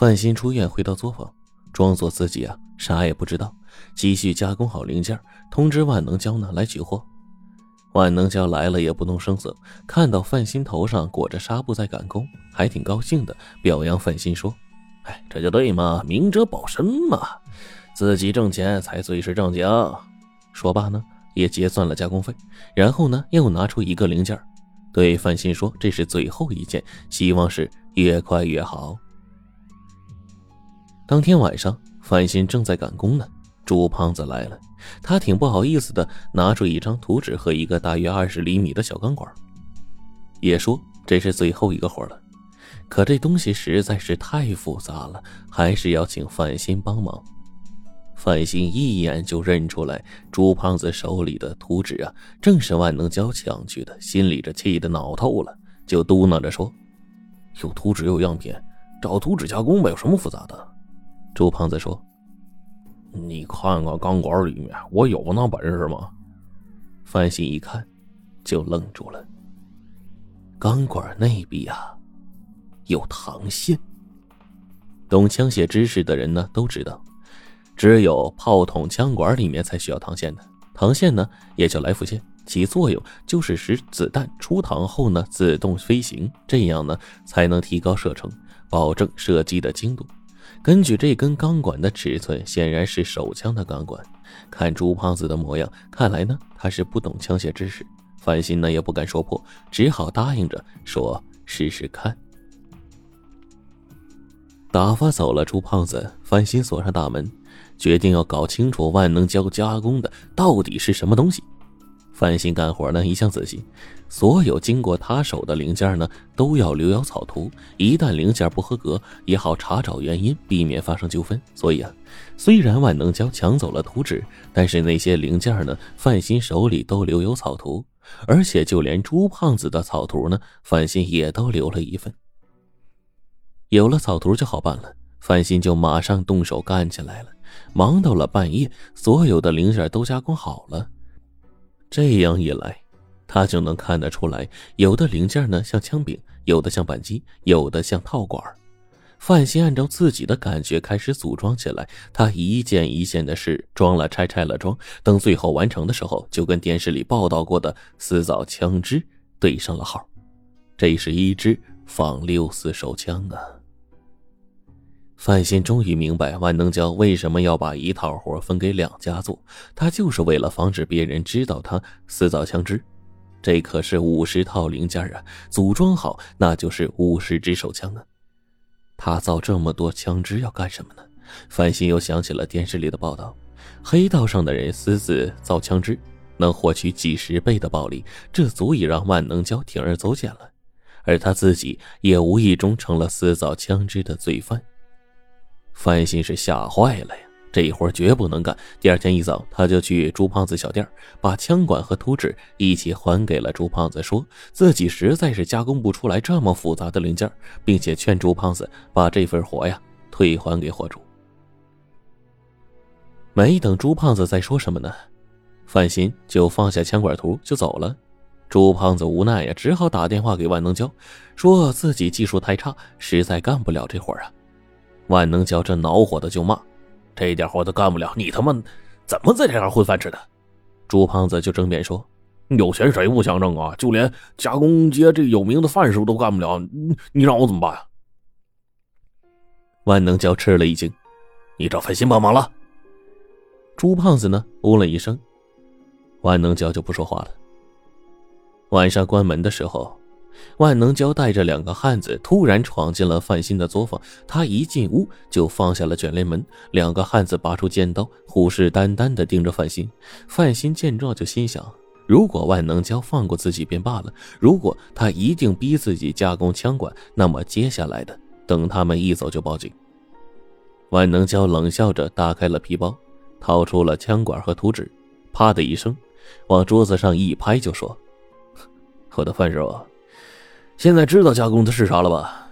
范鑫出院回到作坊，装作自己啊啥也不知道，继续加工好零件，通知万能胶呢来取货。万能胶来了也不动声色，看到范鑫头上裹着纱布在赶工，还挺高兴的，表扬范鑫说：“哎，这就对嘛，明哲保身嘛，自己挣钱才最是正经。”说罢呢，也结算了加工费，然后呢又拿出一个零件，对范鑫说：“这是最后一件，希望是越快越好。”当天晚上，范鑫正在赶工呢，朱胖子来了。他挺不好意思的，拿出一张图纸和一个大约二十厘米的小钢管，也说这是最后一个活了。可这东西实在是太复杂了，还是要请范鑫帮忙。范鑫一眼就认出来，朱胖子手里的图纸啊，正是万能胶抢去的，心里这气得恼透了，就嘟囔着说：“有图纸有样品，找图纸加工呗，有什么复杂的？”朱胖子说。你看看钢管里面，我有那本事吗？范鑫一看，就愣住了。钢管内壁啊，有膛线。懂枪械知识的人呢，都知道，只有炮筒、枪管里面才需要膛线的。膛线呢，也叫来福线，其作用就是使子弹出膛后呢，自动飞行，这样呢，才能提高射程，保证射击的精度。根据这根钢管的尺寸，显然是手枪的钢管。看朱胖子的模样，看来呢他是不懂枪械知识。范鑫呢也不敢说破，只好答应着说试试看。打发走了朱胖子，范鑫锁上大门，决定要搞清楚万能胶加工的到底是什么东西。范鑫干活呢一向仔细，所有经过他手的零件呢都要留有草图，一旦零件不合格，也好查找原因，避免发生纠纷。所以啊，虽然万能胶抢走了图纸，但是那些零件呢，范鑫手里都留有草图，而且就连朱胖子的草图呢，范鑫也都留了一份。有了草图就好办了，范鑫就马上动手干起来了，忙到了半夜，所有的零件都加工好了。这样一来，他就能看得出来，有的零件呢像枪柄，有的像扳机，有的像套管。范鑫按照自己的感觉开始组装起来，他一件一件的试，装了拆，拆了装，等最后完成的时候，就跟电视里报道过的私造枪支对上了号。这是一支仿六四手枪啊！范鑫终于明白万能胶为什么要把一套活分给两家做，他就是为了防止别人知道他私造枪支。这可是五十套零件啊，组装好那就是五十支手枪啊。他造这么多枪支要干什么呢？范鑫又想起了电视里的报道，黑道上的人私自造枪支，能获取几十倍的暴利，这足以让万能胶铤而走险了。而他自己也无意中成了私造枪支的罪犯。范鑫是吓坏了呀，这活绝不能干。第二天一早，他就去朱胖子小店，把枪管和图纸一起还给了朱胖子，说自己实在是加工不出来这么复杂的零件，并且劝朱胖子把这份活呀退还给货主。没等朱胖子再说什么呢，范鑫就放下枪管图就走了。朱胖子无奈呀，只好打电话给万能胶，说自己技术太差，实在干不了这活啊。万能胶这恼火的就骂：“这点活都干不了，你他妈怎么在这行混饭吃的？”朱胖子就争辩说：“有钱谁不想挣啊？就连加工街这有名的范师傅都干不了，你你让我怎么办呀？”万能胶吃了一惊：“你找范鑫帮忙了？”朱胖子呢，哦了一声，万能胶就不说话了。晚上关门的时候。万能胶带着两个汉子突然闯进了范鑫的作坊，他一进屋就放下了卷帘门。两个汉子拔出尖刀，虎视眈眈地盯着范鑫。范鑫见状就心想：如果万能胶放过自己便罢了，如果他一定逼自己加工枪管，那么接下来的等他们一走就报警。万能胶冷笑着打开了皮包，掏出了枪管和图纸，啪的一声，往桌子上一拍就说：“我的范师傅。”现在知道加工的是啥了吧？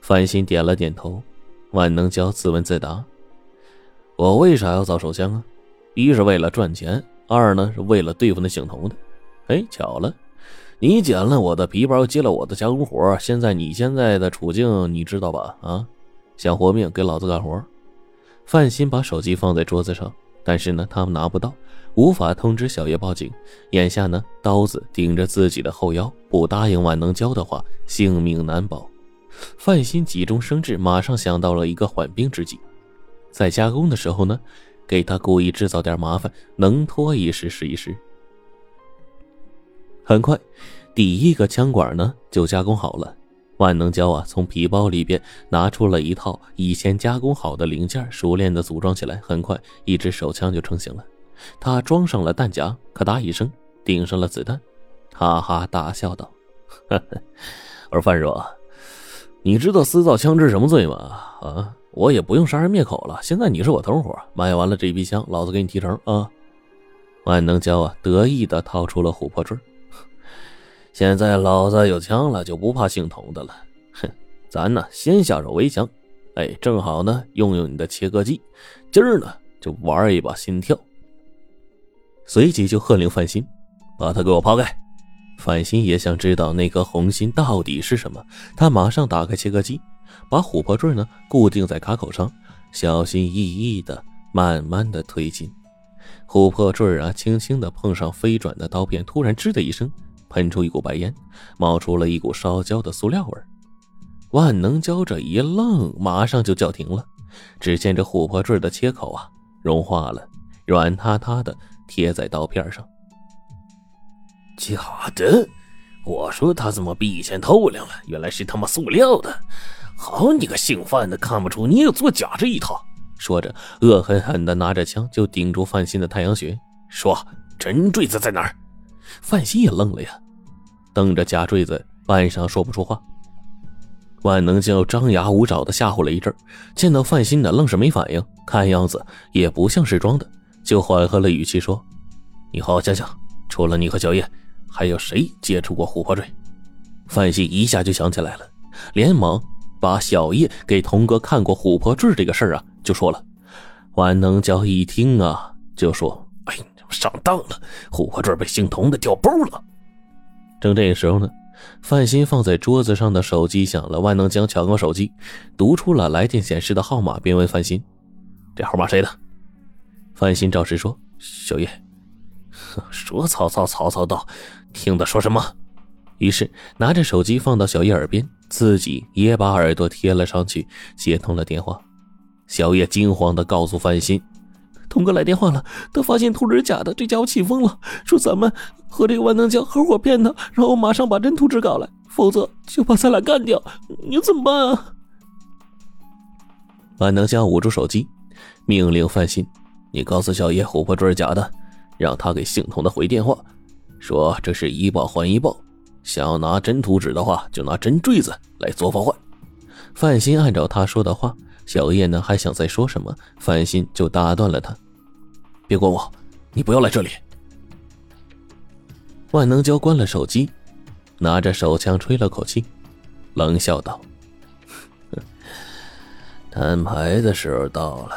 范鑫点了点头。万能胶自问自答：“我为啥要造手枪啊？一是为了赚钱，二呢是为了对付那姓童的。哎，巧了，你捡了我的皮包，接了我的加工活，现在你现在的处境你知道吧？啊，想活命给老子干活。范鑫把手机放在桌子上，但是呢，他们拿不到，无法通知小叶报警。眼下呢，刀子顶着自己的后腰，不答应万能胶的话，性命难保。范鑫急中生智，马上想到了一个缓兵之计，在加工的时候呢，给他故意制造点麻烦，能拖一时是一时。很快，第一个枪管呢就加工好了。万能胶啊，从皮包里边拿出了一套以前加工好的零件，熟练的组装起来。很快，一支手枪就成型了。他装上了弹夹，咔嗒一声顶上了子弹，哈哈大笑道：“ 我说范若，你知道私造枪支什么罪吗？啊，我也不用杀人灭口了。现在你是我同伙，卖完了这批枪，老子给你提成啊！”万能胶啊，得意的掏出了琥珀坠。现在老子有枪了，就不怕姓童的了。哼，咱呢先下手为强，哎，正好呢用用你的切割机，今儿呢就玩一把心跳。随即就喝令范鑫，把他给我抛开。范鑫也想知道那颗红心到底是什么，他马上打开切割机，把琥珀坠呢固定在卡口上，小心翼翼的慢慢的推进。琥珀坠啊，轻轻的碰上飞转的刀片，突然吱的一声。喷出一股白烟，冒出了一股烧焦的塑料味万能胶这一愣，马上就叫停了。只见这琥珀坠的切口啊，融化了，软塌塌的贴在刀片上。假的！我说他怎么比以前透亮了？原来是他妈塑料的！好你个姓范的，看不出你有做假这一套！说着，恶狠狠地拿着枪就顶住范鑫的太阳穴，说：“真坠子在哪儿？”范鑫也愣了呀，瞪着假坠子，半晌说不出话。万能胶张牙舞爪的吓唬了一阵，见到范鑫的愣是没反应，看样子也不像是装的，就缓和了语气说：“你好好想想，除了你和小叶，还有谁接触过琥珀坠？”范鑫一下就想起来了，连忙把小叶给童哥看过琥珀坠这个事儿啊，就说了。万能胶一听啊，就说：“哎。”上当了，琥珀坠被姓童的掉包了。正这个时候呢，范鑫放在桌子上的手机响了。万能将抢过手机，读出了来电显示的号码，便问范鑫：“这号码谁的？”范鑫照实说：“小叶。”说曹操，曹操到，听他说什么？于是拿着手机放到小叶耳边，自己也把耳朵贴了上去，接通了电话。小叶惊慌的告诉范鑫。童哥来电话了，他发现图纸是假的，这家伙气疯了，说咱们和这个万能胶合伙骗他，然后马上把真图纸搞来，否则就把咱俩干掉。你怎么办啊？万能胶捂住手机，命令范鑫：“你告诉小叶琥珀坠是假的，让他给姓童的回电话，说这是一报还一报，想要拿真图纸的话，就拿真坠子来做法换。”范鑫按照他说的话。小叶呢，还想再说什么，范鑫就打断了他：“别管我，你不要来这里。”万能胶关了手机，拿着手枪吹了口气，冷笑道：“ 摊牌的时候到了。”